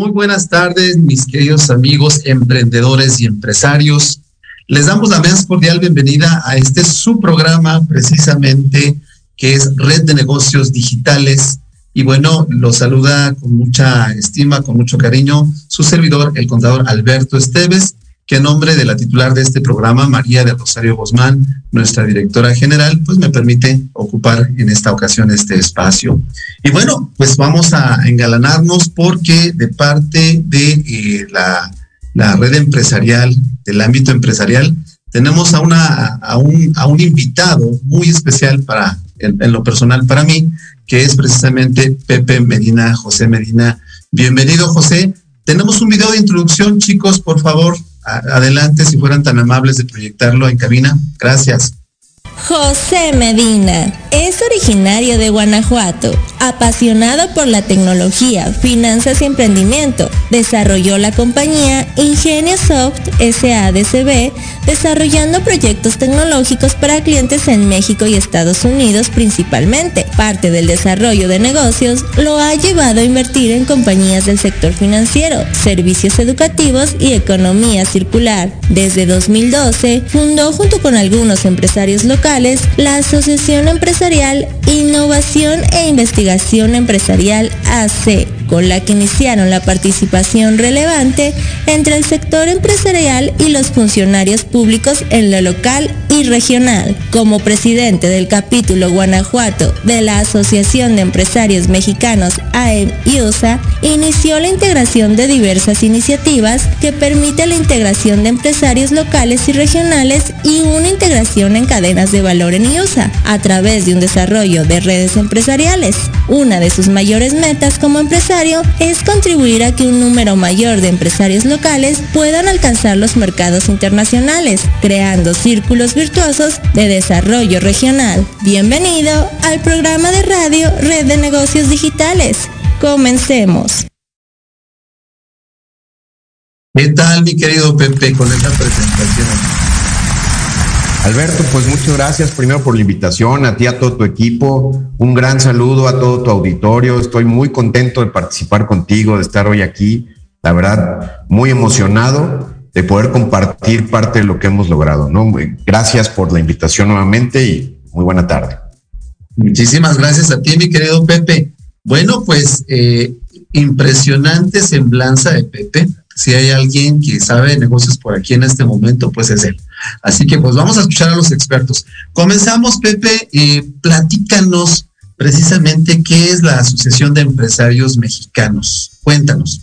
Muy buenas tardes, mis queridos amigos emprendedores y empresarios. Les damos la más cordial bienvenida a este su programa precisamente que es Red de Negocios Digitales. Y bueno, los saluda con mucha estima, con mucho cariño, su servidor, el contador Alberto Esteves, que en nombre de la titular de este programa, María de Rosario Guzmán, nuestra directora general, pues me permite ocupar en esta ocasión este espacio. Y bueno, pues vamos a engalanarnos porque de parte de eh, la, red empresarial, del ámbito empresarial, tenemos a, una, un, invitado muy especial para, en, lo personal para mí, que es precisamente Pepe Medina, José Medina. Bienvenido, José. Tenemos un video de introducción, chicos, por favor, adelante, si fueran tan amables de proyectarlo en cabina. Gracias. José Medina es originario de Guanajuato, apasionado por la tecnología, finanzas y emprendimiento. Desarrolló la compañía Ingeniosoft SADCB, desarrollando proyectos tecnológicos para clientes en México y Estados Unidos principalmente. Parte del desarrollo de negocios lo ha llevado a invertir en compañías del sector financiero, servicios educativos y economía circular. Desde 2012 fundó junto con algunos empresarios locales la Asociación Empresarial Innovación e Investigación Empresarial AC, con la que iniciaron la participación relevante entre el sector empresarial y los funcionarios públicos en lo local y regional. Como presidente del capítulo Guanajuato de la Asociación de Empresarios Mexicanos AEM y USA, inició la integración de diversas iniciativas que permite la integración de empresarios locales y regionales y una integración en cadenas de valor en IUSA a través de un desarrollo de redes empresariales. Una de sus mayores metas como empresario es contribuir a que un número mayor de empresarios locales puedan alcanzar los mercados internacionales, creando círculos virtuosos de desarrollo regional. Bienvenido al programa de radio Red de Negocios Digitales. Comencemos. ¿Qué tal, mi querido Pepe, con esta presentación? Alberto, pues muchas gracias primero por la invitación, a ti, a todo tu equipo. Un gran saludo a todo tu auditorio. Estoy muy contento de participar contigo, de estar hoy aquí. La verdad, muy emocionado de poder compartir parte de lo que hemos logrado. ¿no? Gracias por la invitación nuevamente y muy buena tarde. Muchísimas gracias a ti, mi querido Pepe. Bueno, pues eh, impresionante semblanza de Pepe si hay alguien que sabe de negocios por aquí en este momento, pues es él. Así que pues vamos a escuchar a los expertos. Comenzamos, Pepe, platícanos precisamente qué es la Asociación de Empresarios Mexicanos. Cuéntanos.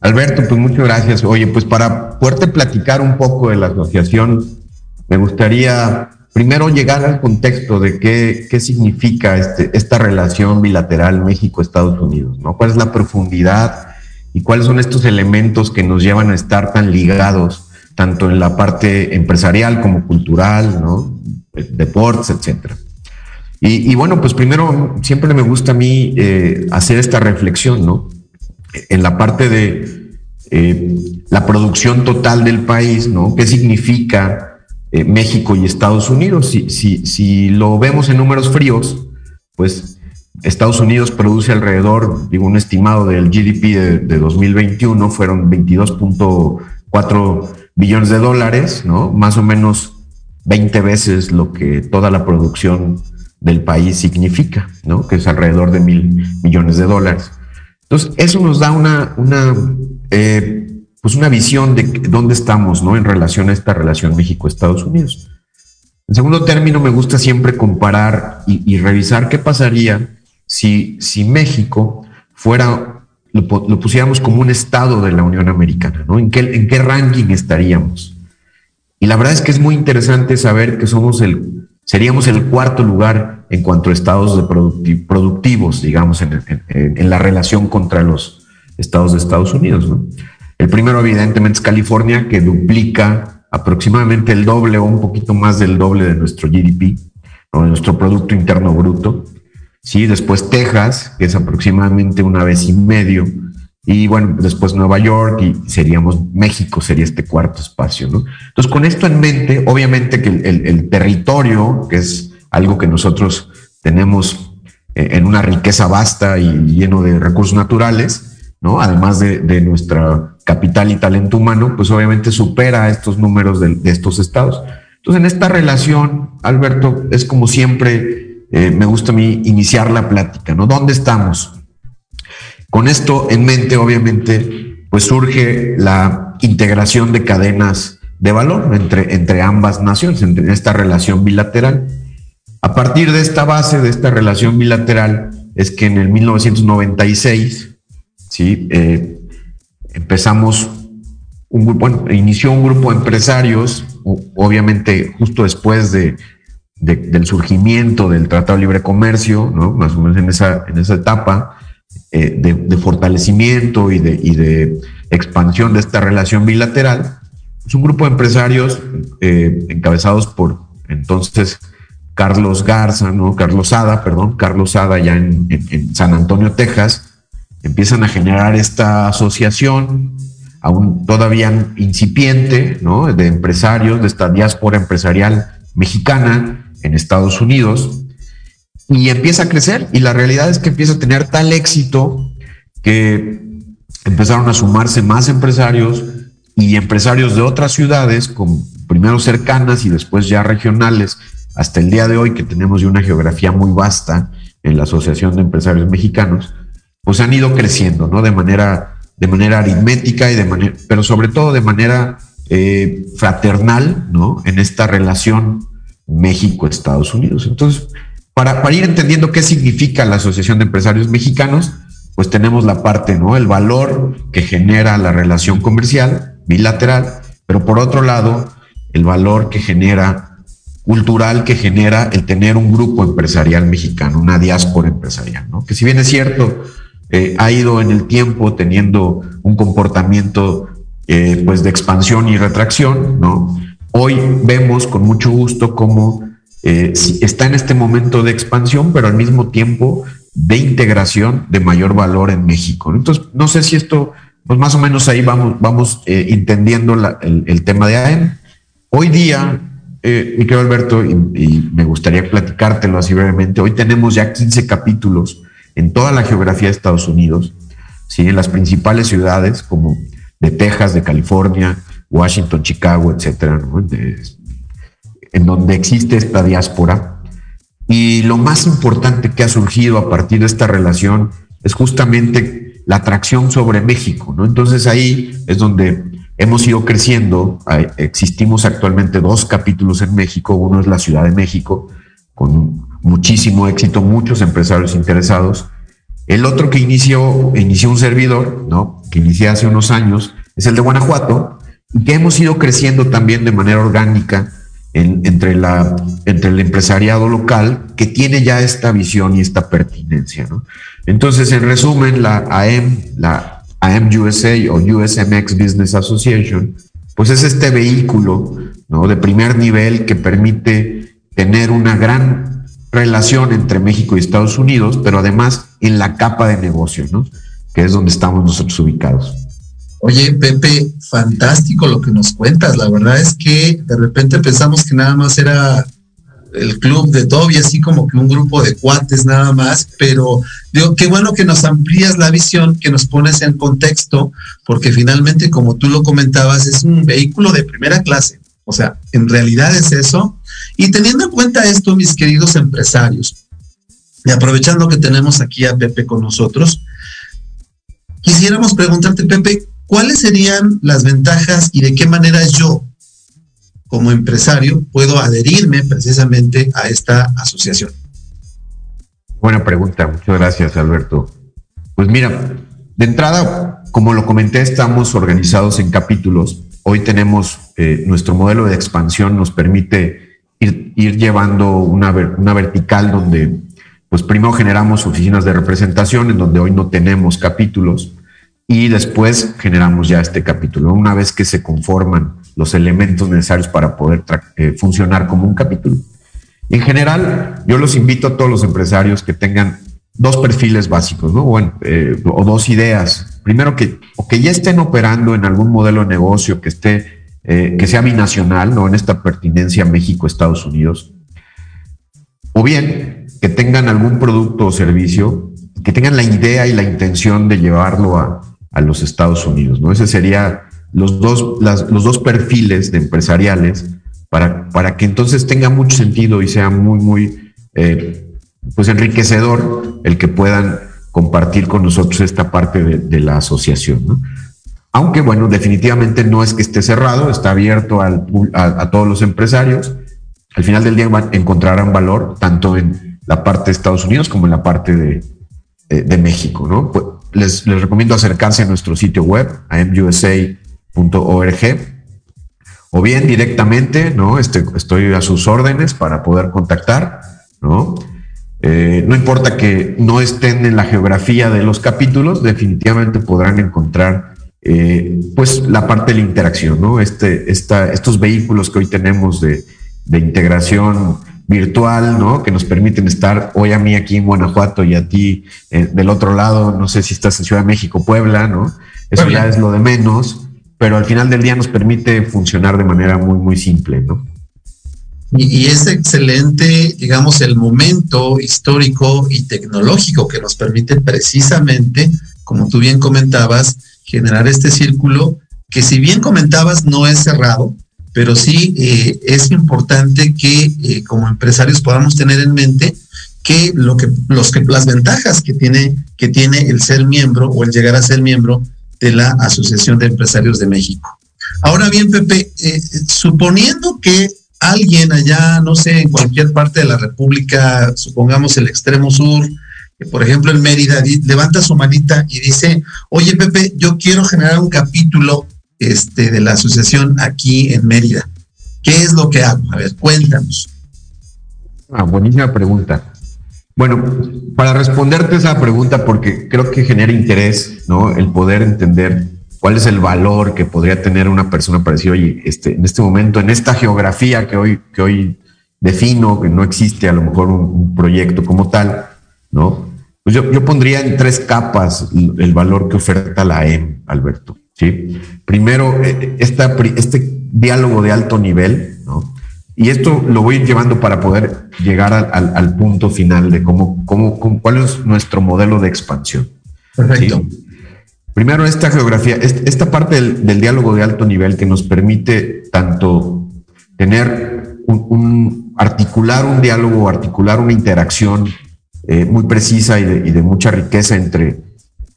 Alberto, pues muchas gracias. Oye, pues para poderte platicar un poco de la asociación, me gustaría primero llegar al contexto de qué, qué significa este, esta relación bilateral México-Estados Unidos, ¿no? ¿Cuál es la profundidad? y cuáles son estos elementos que nos llevan a estar tan ligados, tanto en la parte empresarial como cultural, ¿no? deportes, etcétera. Y, bueno, pues primero siempre me gusta a mí eh, hacer esta reflexión, ¿no? En la parte de eh, la producción total del país, ¿no? ¿Qué significa eh, México y Estados Unidos? Si, si, si lo vemos en números fríos, pues Estados Unidos produce alrededor, digo, un estimado del GDP de, 2021 fueron 22.4 billones de dólares, ¿no? Más o menos 20 veces lo que toda la producción del país significa, ¿no? Que es alrededor de mil millones de dólares. Entonces, eso nos da una, una, eh, pues una visión de dónde estamos, ¿no? En relación a esta relación México-Estados Unidos. En segundo término, me gusta siempre comparar y, y revisar qué pasaría si, si México fuera, lo, pusiéramos como un estado de la Unión Americana, ¿no? ¿En qué, ¿En qué ranking estaríamos? Y la verdad es que es muy interesante saber que somos el, seríamos el cuarto lugar en cuanto a estados productivos, digamos, en, en, la relación contra los estados de Estados Unidos. ¿no? El primero, evidentemente, es California, que duplica aproximadamente el doble o un poquito más del doble de nuestro GDP, o de nuestro Producto Interno Bruto. ¿Sí? Después Texas, que es aproximadamente una vez y medio, y bueno, después Nueva York y seríamos México, sería este cuarto espacio, ¿no? Entonces, con esto en mente, obviamente que el, territorio, que es algo que nosotros tenemos eh, en una riqueza vasta y lleno de recursos naturales, ¿no? Además de, nuestra capital y talento humano, pues obviamente supera estos números de, de estos estados. Entonces, en esta relación, Alberto, es como siempre eh, me gusta a mí iniciar la plática, ¿no? ¿Dónde estamos? Con esto en mente, obviamente, pues surge la integración de cadenas de valor entre, entre ambas naciones, entre esta relación bilateral. A partir de esta base, de esta relación bilateral, es que en el 1996, ¿sí? Eh, empezamos, un, bueno, inició un grupo de empresarios, obviamente justo después de, del surgimiento del Tratado de Libre Comercio, más o menos en esa, en esa etapa eh, de, fortalecimiento y de, expansión de esta relación bilateral, es un grupo de empresarios eh, encabezados por entonces Carlos Garza. Carlos Sada, perdón, Carlos Sada ya en, San Antonio, Texas, empiezan a generar esta asociación aún todavía incipiente. De empresarios, de esta diáspora empresarial mexicana, en Estados Unidos y empieza a crecer y la realidad es que empieza a tener tal éxito que empezaron a sumarse más empresarios y empresarios de otras ciudades, con primero cercanas y después ya regionales, hasta el día de hoy que tenemos una geografía muy vasta en la Asociación de Empresarios Mexicanos, pues han ido creciendo, ¿no? De manera, de manera aritmética y de manera, pero sobre todo de manera eh, fraternal, ¿no? En esta relación México, Estados Unidos. Entonces, para, para ir entendiendo qué significa la Asociación de Empresarios Mexicanos, pues tenemos la parte, ¿no? El valor que genera la relación comercial bilateral, pero por otro lado, el valor que genera cultural que genera el tener un grupo empresarial mexicano, una diáspora empresarial, ¿no? Que si bien es cierto, eh, ha ido en el tiempo teniendo un comportamiento eh, pues de expansión y retracción, ¿no? Hoy vemos con mucho gusto cómo eh, está en este momento de expansión, pero al mismo tiempo de integración de mayor valor en México. Entonces, no sé si esto, pues más o menos ahí vamos, vamos eh, entendiendo el, tema de AEM. Hoy día, eh, mi querido Alberto, y, y, me gustaría platicártelo así brevemente, hoy tenemos ya 15 capítulos en toda la geografía de Estados Unidos, ¿sí? en las principales ciudades como de Texas, de California, Washington, Chicago, etcétera, en donde existe esta diáspora. Y lo más importante que ha surgido a partir de esta relación es justamente la atracción sobre México, ¿no? Entonces ahí es donde hemos ido creciendo. Existimos actualmente dos capítulos en México. Uno es la Ciudad de México, con muchísimo éxito, muchos empresarios interesados. El otro que inició, inició un servidor, ¿no? Que inicié hace unos años, es el de Guanajuato, y que hemos ido creciendo también de manera orgánica entre, la, entre el empresariado local que tiene ya esta visión y esta pertinencia. ¿no? Entonces, en resumen, la AM, la AM USA o USMX Business Association, pues es este vehículo ¿no? de primer nivel que permite tener una gran relación entre México y Estados Unidos, pero además en la capa de negocio, ¿no? que es donde estamos nosotros ubicados. Oye, Pepe, fantástico lo que nos cuentas. La verdad es que de repente pensamos que nada más era el club de Toby, así como que un grupo de cuates nada más, pero digo, qué bueno que nos amplías la visión, que nos pones en contexto, porque finalmente, como tú lo comentabas, es un vehículo de primera clase. O sea, en realidad es eso. Y teniendo en cuenta esto, mis queridos empresarios, y aprovechando que tenemos aquí a Pepe con nosotros, quisiéramos preguntarte, Pepe, ¿cuáles serían las ventajas y de qué manera yo, como empresario, puedo adherirme precisamente a esta asociación? Buena pregunta, muchas gracias Alberto. Pues mira, de entrada, como lo comenté, estamos organizados en capítulos. Hoy tenemos eh, nuestro modelo de expansión, nos permite ir, llevando una, una vertical donde, pues primero generamos oficinas de representación en donde hoy no tenemos capítulos y después generamos ya este capítulo. Una vez que se conforman los elementos necesarios para poder eh, funcionar como un capítulo. En general, yo los invito a todos los empresarios que tengan dos perfiles básicos, ¿no? Bueno, eh, o dos ideas. Primero que, o que ya estén operando en algún modelo de negocio que esté, eh, que sea binacional, ¿no? En esta pertinencia México-Estados Unidos. O bien que tengan algún producto o servicio, que tengan la idea y la intención de llevarlo a, a los Estados Unidos, ¿no? Ese sería los dos, los dos perfiles de empresariales para, para que entonces tenga mucho sentido y sea muy, muy, eh, pues enriquecedor el que puedan compartir con nosotros esta parte de, la asociación, ¿no? Aunque, bueno, definitivamente no es que esté cerrado, está abierto al, a, todos los empresarios. Al final del día encontrarán valor tanto en la parte de Estados Unidos como en la parte de, de México, ¿no? Les, recomiendo acercarse a nuestro sitio web, amusa.org, o bien directamente, ¿no? Este, estoy a sus órdenes para poder contactar, ¿no? Eh, no importa que no estén en la geografía de los capítulos, definitivamente podrán encontrar eh, pues la parte de la interacción, ¿no? Este, esta, estos vehículos que hoy tenemos de, de integración virtual, ¿no? Que nos permiten estar hoy a mí aquí en Guanajuato y a ti eh, del otro lado, no sé si estás en Ciudad de México, Puebla, ¿no? Eso ya es lo de menos, pero al final del día nos permite funcionar de manera muy, muy simple, ¿no? Y, y es excelente, digamos, el momento histórico y tecnológico que nos permite precisamente, como tú bien comentabas, generar este círculo que si bien comentabas no es cerrado, pero sí eh, es importante que eh, como empresarios podamos tener en mente que lo que los que las ventajas que tiene que tiene el ser miembro o el llegar a ser miembro de la Asociación de Empresarios de México. Ahora bien, Pepe, eh, suponiendo que alguien allá, no sé, en cualquier parte de la República, supongamos el extremo sur, por ejemplo en Mérida, levanta su manita y dice, oye Pepe, yo quiero generar un capítulo este, de la asociación aquí en Mérida. ¿Qué es lo que hago? A ver, cuéntanos. Ah, buenísima pregunta. Bueno, para responderte esa pregunta, porque creo que genera interés, ¿no? El poder entender cuál es el valor que podría tener una persona para decir, oye, este, en este momento, en esta geografía que hoy, que hoy defino, que no existe a lo mejor un, proyecto como tal, ¿no? Pues yo, yo, pondría en tres capas el valor que oferta la EM, Alberto. ¿Sí? Primero, eh, esta, este diálogo de alto nivel, ¿no? Y esto lo voy llevando para poder llegar al, al, punto final de cómo, cómo, cuál es nuestro modelo de expansión. Perfecto. Primero, esta geografía, esta parte del, diálogo de alto nivel que nos permite tanto tener un, articular un diálogo, articular una interacción eh, muy precisa y de, y de, mucha riqueza entre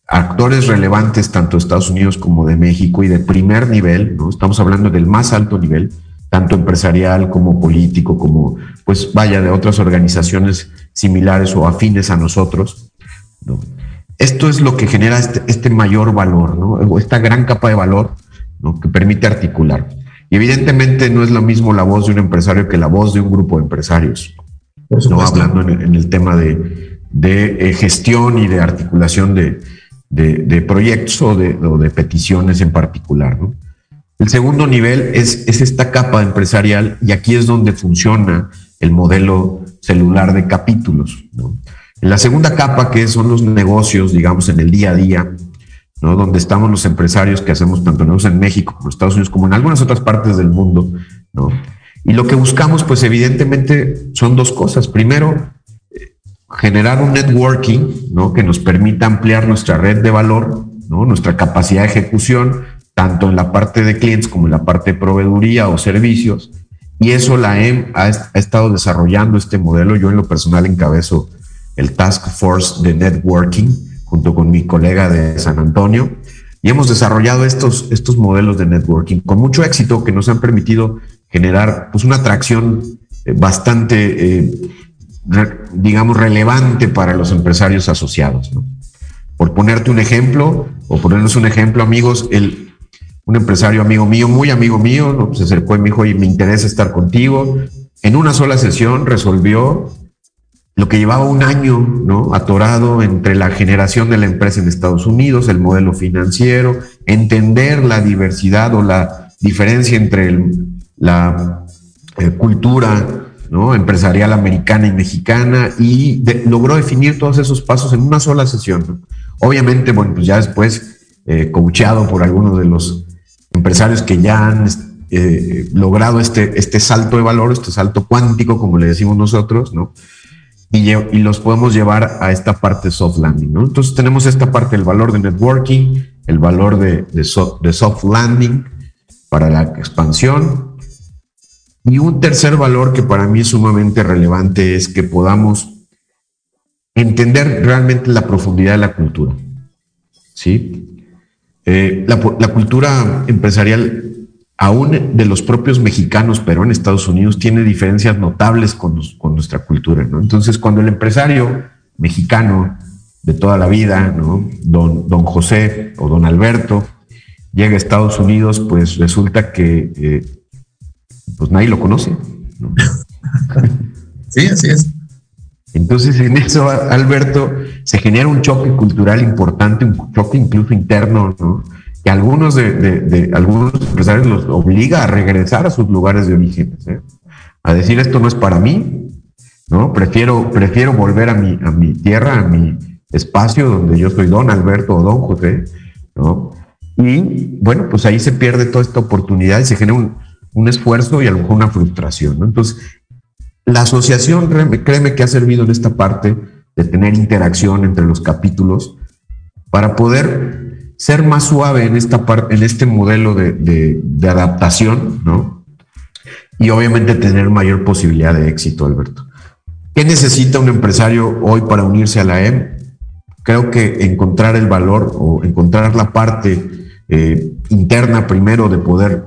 actores relevantes tanto de Estados Unidos como de México y de primer nivel, ¿no? Estamos hablando del más alto nivel, tanto empresarial como político, como, pues vaya, de otras organizaciones similares o afines a nosotros, ¿no? Esto es lo que genera este, este mayor valor, ¿no? esta gran capa de valor ¿no? que permite articular. Y evidentemente no es lo mismo la voz de un empresario que la voz de un grupo de empresarios. No hablando en, el tema de, de eh, gestión y de articulación de, de, proyectos o de, peticiones en particular. El segundo nivel es, es esta capa empresarial y aquí es donde funciona el modelo celular de capítulos. En la segunda capa, que son los negocios, digamos, en el día a día, donde estamos los empresarios que hacemos tanto negocios en México como en Estados Unidos, como en algunas otras partes del mundo. Y lo que buscamos, pues evidentemente, son dos cosas. Primero, generar un networking ¿no? que nos permita ampliar nuestra red de valor, ¿no? nuestra capacidad de ejecución, tanto en la parte de clientes como en la parte de proveeduría o servicios. Y eso la EM ha, ha estado desarrollando este modelo. Yo en lo personal encabezo el Task Force de Networking, junto con mi colega de San Antonio, y hemos desarrollado estos, estos modelos de networking con mucho éxito que nos han permitido generar pues, una atracción eh, bastante, eh, digamos, relevante para los empresarios asociados. Por ponerte un ejemplo, o ponernos un ejemplo, amigos, el, un empresario amigo mío, muy amigo mío, se acercó y me dijo, oye, me interesa estar contigo. En una sola sesión resolvió lo que llevaba un año, ¿no? Atorado entre la generación de la empresa en Estados Unidos, el modelo financiero, entender la diversidad o la diferencia entre la eh, cultura empresarial americana y mexicana y logró definir todos esos pasos en una sola sesión. Obviamente, bueno, pues ya después, eh, coacheado por algunos de los empresarios que ya han eh, logrado este, este salto de valor, este salto cuántico, como le decimos nosotros, ¿no? y, los podemos llevar a esta parte soft landing. Entonces tenemos esta parte del valor de networking, el valor de, soft landing para la expansión. Y un tercer valor que para mí es sumamente relevante es que podamos entender realmente la profundidad de la cultura. ¿Sí? Eh, la, cultura empresarial aún de los propios mexicanos, pero en Estados Unidos tiene diferencias notables con, nuestra cultura, ¿no? Entonces, cuando el empresario mexicano de toda la vida, ¿no? Don, don José o don Alberto, llega a Estados Unidos, pues resulta que eh, pues nadie lo conoce. Sí, así es. Entonces, en eso, Alberto, se genera un choque cultural importante, un choque incluso interno, ¿no? que algunos de, algunos empresarios los obliga a regresar a sus lugares de origen, ¿eh? a decir esto no es para mí, ¿no? Prefiero, prefiero volver a mi, a mi tierra, a mi espacio donde yo soy don Alberto o don José, ¿no? Y bueno, pues ahí se pierde toda esta oportunidad y se genera un, un esfuerzo y a lo mejor una frustración. Entonces, la asociación, créeme que ha servido en esta parte de tener interacción entre los capítulos para poder ser más suave en, esta parte, en este modelo de, adaptación, ¿no? Y obviamente tener mayor posibilidad de éxito, Alberto. ¿Qué necesita un empresario hoy para unirse a la EM? Creo que encontrar el valor o encontrar la parte eh, interna primero de poder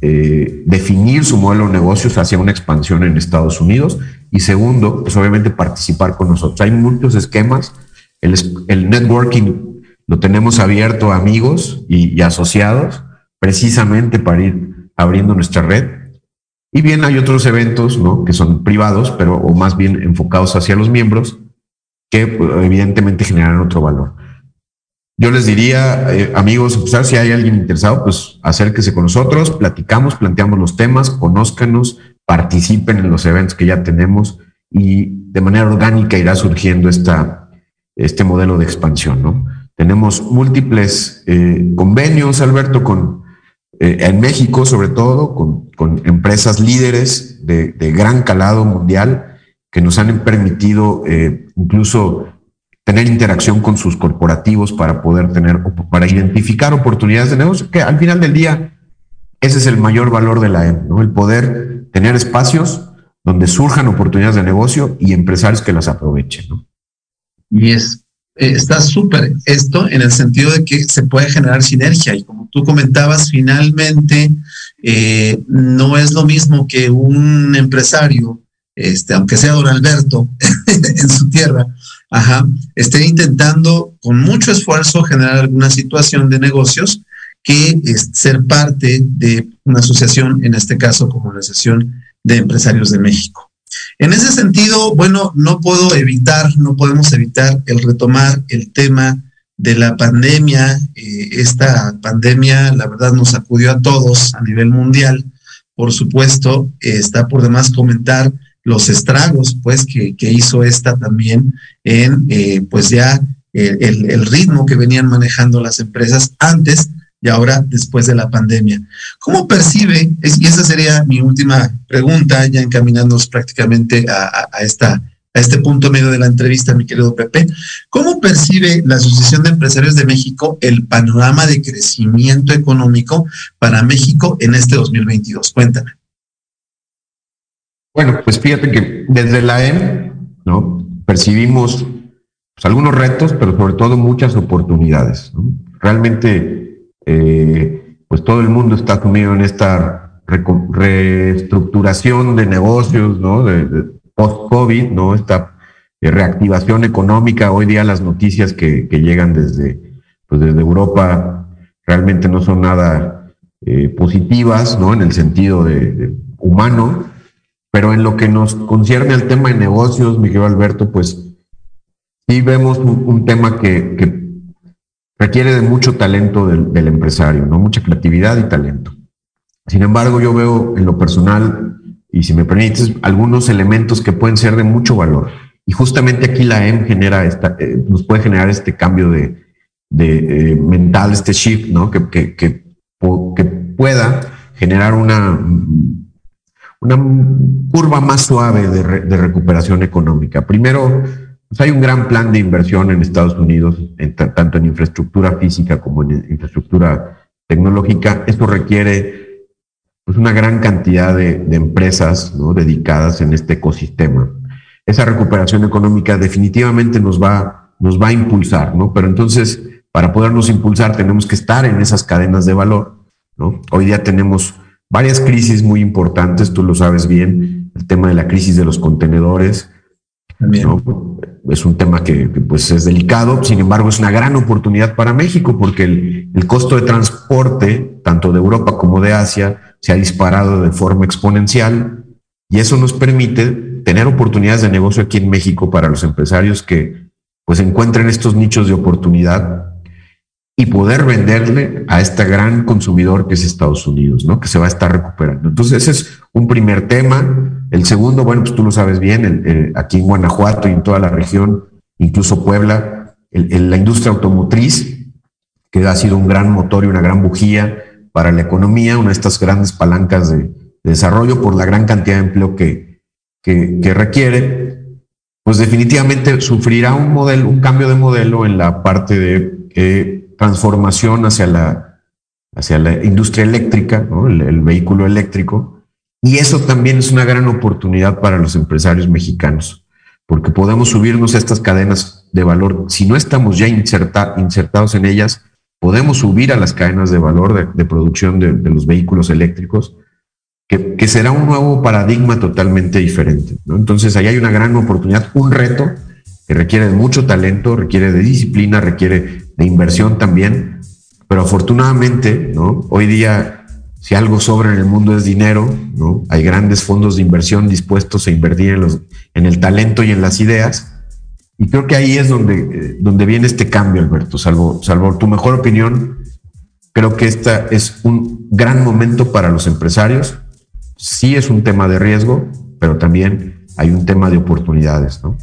eh, definir su modelo de negocios hacia una expansión en Estados Unidos y segundo, pues obviamente participar con nosotros. Hay muchos esquemas. El, networking lo tenemos abierto a amigos y, asociados, precisamente para ir abriendo nuestra red. Y bien, hay otros eventos, ¿no? Que son privados, pero o más bien enfocados hacia los miembros, que pues, evidentemente generan otro valor. Yo les diría, eh, amigos, si hay alguien interesado, pues acérquese con nosotros, platicamos, planteamos los temas, conózcanos, participen en los eventos que ya tenemos y de manera orgánica irá surgiendo este modelo de expansión, ¿no? Tenemos múltiples eh, convenios, Alberto, con, eh, en México sobre todo, con, empresas líderes de, gran calado mundial que nos han permitido incluso tener interacción con sus corporativos para poder tener, para identificar oportunidades de negocio, que al final del día ese es el mayor valor de la EM, ¿no? El poder tener espacios donde surjan oportunidades de negocio y empresarios que las aprovechen, ¿no? Y es eh, está súper esto en el sentido de que se puede generar sinergia y como tú comentabas, finalmente eh, no es lo mismo que un empresario, este, aunque sea don Alberto en su tierra, ajá, esté intentando con mucho esfuerzo generar alguna situación de negocios que es ser parte de una asociación, en este caso como la Asociación de Empresarios de México. En ese sentido, bueno, no puedo evitar, no podemos evitar el retomar el tema de la pandemia. Eh, esta pandemia, la verdad, nos sacudió a todos a nivel mundial. Por supuesto, está por demás comentar los estragos, pues, que, hizo esta también en, eh, pues, ya el, el ritmo que venían manejando las empresas antes y ahora después de la pandemia. ¿Cómo percibe, y esa sería mi última pregunta, ya encaminándonos prácticamente a, esta, a este punto medio de la entrevista, mi querido Pepe, ¿cómo percibe la Asociación de Empresarios de México el panorama de crecimiento económico para México en este 2022? Cuéntame. Bueno, pues fíjate que desde la EM, ¿no? Percibimos pues, algunos retos, pero sobre todo muchas oportunidades. Realmente eh, pues todo el mundo está sumido en esta reestructuración de negocios, ¿no? De, post-COVID, ¿no? Esta eh, reactivación económica. Hoy día las noticias que, llegan desde, pues desde Europa realmente no son nada eh, positivas, ¿no? En el sentido de, humano, pero en lo que nos concierne al tema de negocios, Miguel Alberto, pues sí vemos un, tema que, requiere de mucho talento del, empresario, ¿no? Mucha creatividad y talento. Sin embargo, yo veo en lo personal, y si me permites, algunos elementos que pueden ser de mucho valor. Y justamente aquí la EM genera eh, nos puede generar este cambio de, eh, mental, este shift, ¿no? Que, pueda generar una, una curva más suave de, recuperación económica. Primero, pues hay un gran plan de inversión en Estados Unidos, tanto en infraestructura física como en infraestructura tecnológica. Esto requiere pues, una gran cantidad de, empresas dedicadas en este ecosistema. Esa recuperación económica definitivamente nos va, nos va a impulsar, ¿no? Pero entonces, para podernos impulsar, tenemos que estar en esas cadenas de valor, ¿no? Hoy día tenemos varias crisis muy importantes, tú lo sabes bien, el tema de la crisis de los contenedores, es un tema que, pues es delicado, sin embargo es una gran oportunidad para México porque el, el, costo de transporte, tanto de Europa como de Asia, se ha disparado de forma exponencial y eso nos permite tener oportunidades de negocio aquí en México para los empresarios que pues encuentren estos nichos de oportunidad y poder venderle a este gran consumidor que es Estados Unidos, ¿no? Que se va a estar recuperando. Entonces, ese es un primer tema. El segundo, bueno, pues tú lo sabes bien, aquí en Guanajuato y en toda la región, incluso Puebla, la industria automotriz, que ha sido un gran motor y una gran bujía para la economía, una de estas grandes palancas de, desarrollo por la gran cantidad de empleo que, que, requiere, pues definitivamente sufrirá un modelo, un cambio de modelo en la parte de eh, transformación hacia la, hacia la industria eléctrica, el, vehículo eléctrico. Y eso también es una gran oportunidad para los empresarios mexicanos, porque podemos subirnos a estas cadenas de valor. Si no estamos ya insertados en ellas, podemos subir a las cadenas de valor de, producción de, los vehículos eléctricos, que, que, será un nuevo paradigma totalmente diferente. Entonces, ahí hay una gran oportunidad, un reto que requiere de mucho talento, requiere de disciplina, requiere de inversión también, pero afortunadamente, ¿no? Hoy día, si algo sobra en el mundo es dinero, ¿no? Hay grandes fondos de inversión dispuestos a invertir en, los, en el talento y en las ideas, Y creo que ahí es donde, eh, donde viene este cambio, Alberto, salvo, salvo tu mejor opinión. Creo que esta es un gran momento para los empresarios. Sí es un tema de riesgo, pero también hay un tema de oportunidades, ¿no?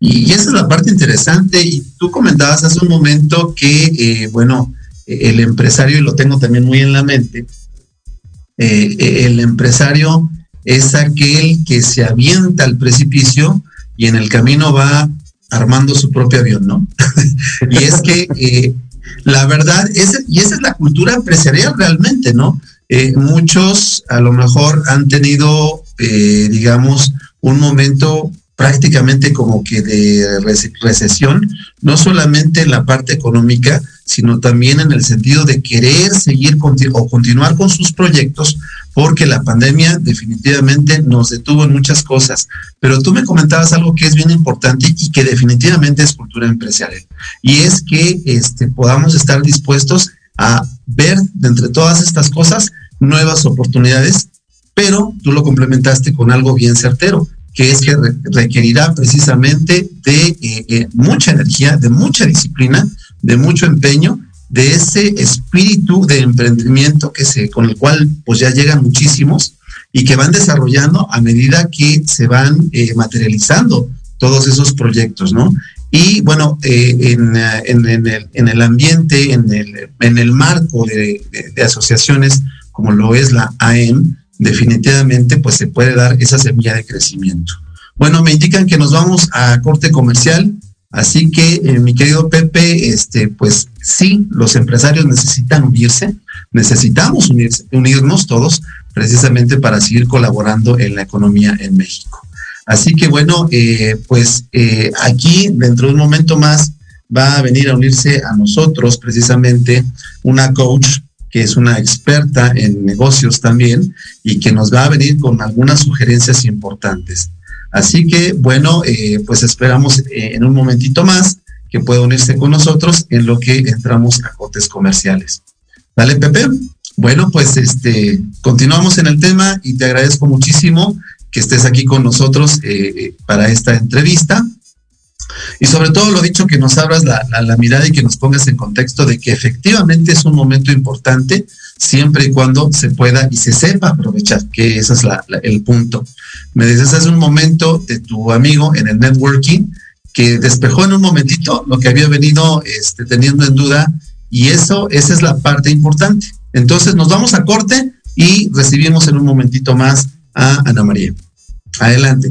Y, esa es la parte interesante. Y tú comentabas hace un momento que, eh, bueno, el empresario, y lo tengo también muy en la mente, eh, el empresario es aquel que se avienta al precipicio y en el camino va armando su propio avión, ¿no? y es que eh, la verdad, es, y esa es la cultura empresarial realmente, ¿no? Muchos a lo mejor han tenido, digamos, un momento prácticamente como que de recesión, no solamente en la parte económica, sino también en el sentido de querer seguir o continuar con sus proyectos, porque la pandemia definitivamente nos detuvo en muchas cosas. Pero tú me comentabas algo que es bien importante y que definitivamente es cultura empresarial, y es que este, podamos estar dispuestos a ver entre todas estas cosas nuevas oportunidades, pero tú lo complementaste con algo bien certero que es que requerirá precisamente de eh, eh, mucha energía, de mucha disciplina, de mucho empeño, de ese espíritu de emprendimiento que se, con el cual pues ya llegan muchísimos y que van desarrollando a medida que se van eh, materializando todos esos proyectos, ¿no? Y bueno, en, el, ambiente, en el, marco de, de asociaciones como lo es la AEM, definitivamente pues se puede dar esa semilla de crecimiento. Bueno, me indican que nos vamos a corte comercial, así que eh, mi querido Pepe, este, pues sí, los empresarios necesitan unirse, necesitamos unirnos todos precisamente para seguir colaborando en la economía en México. Así que bueno, eh, pues eh, aquí dentro de un momento más va a venir a unirse a nosotros precisamente una coach que es una experta en negocios también y que nos va a venir con algunas sugerencias importantes. Así que, bueno, eh, pues esperamos eh, en un momentito más que pueda unirse con nosotros en lo que entramos a cortes comerciales. Dale, Pepe. Bueno, pues este, continuamos en el tema y te agradezco muchísimo que estés aquí con nosotros eh, para esta entrevista. Y sobre todo lo dicho, que nos abras la, mirada y que nos pongas en contexto de que efectivamente es un momento importante siempre y cuando se pueda y se sepa aprovechar, que ese es el punto. Me dices hace un momento de tu amigo en el networking que despejó en un momentito lo que había venido este, teniendo en duda y eso, esa es la parte importante. Entonces nos vamos a corte y recibimos en un momentito más a Ana María. Adelante.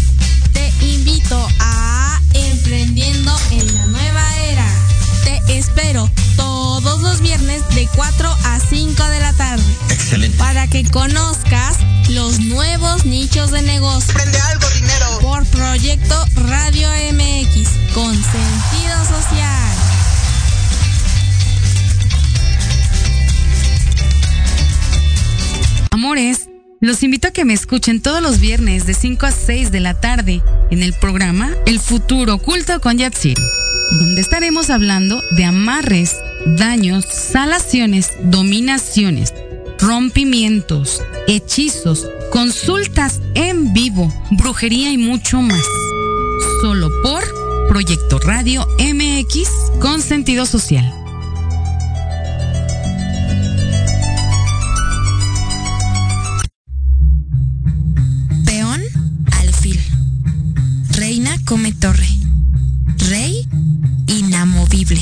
4 a 5 de la tarde. Excelente. Para que conozcas los nuevos nichos de negocio. Prende algo, dinero. Por Proyecto Radio MX con sentido social. Amores, los invito a que me escuchen todos los viernes de 5 a 6 de la tarde en el programa El futuro oculto con Yatsir, donde estaremos hablando de amarres, daños, salaciones, dominaciones, rompimientos, hechizos, consultas en vivo, brujería y mucho más. Solo por Proyecto Radio MX con sentido social. Peón, alfil. Reina come torre. Rey, inamovible.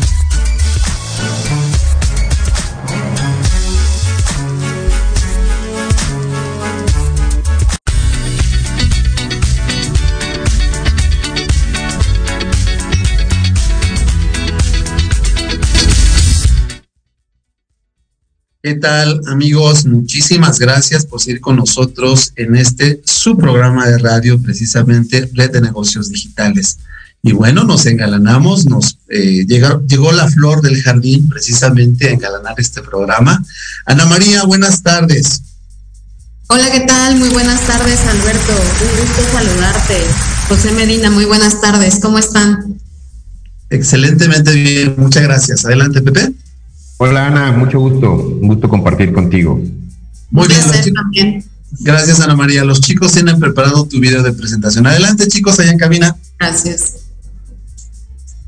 ¿Qué tal, amigos? Muchísimas gracias por seguir con nosotros en este su programa de radio, precisamente Red de Negocios Digitales. Y bueno, nos engalanamos, nos eh, llegó la flor del jardín precisamente a engalanar este programa. Ana María, buenas tardes. Hola, ¿qué tal? Muy buenas tardes, Alberto. Un gusto saludarte. José Medina, muy buenas tardes. ¿Cómo están? Excelentemente bien, muchas gracias. Adelante, Pepe. Hola Ana, mucho gusto, un gusto compartir contigo. Muy bien, Gracias Ana María. Los chicos tienen preparado tu video de presentación. Adelante chicos, allá en cabina. Gracias.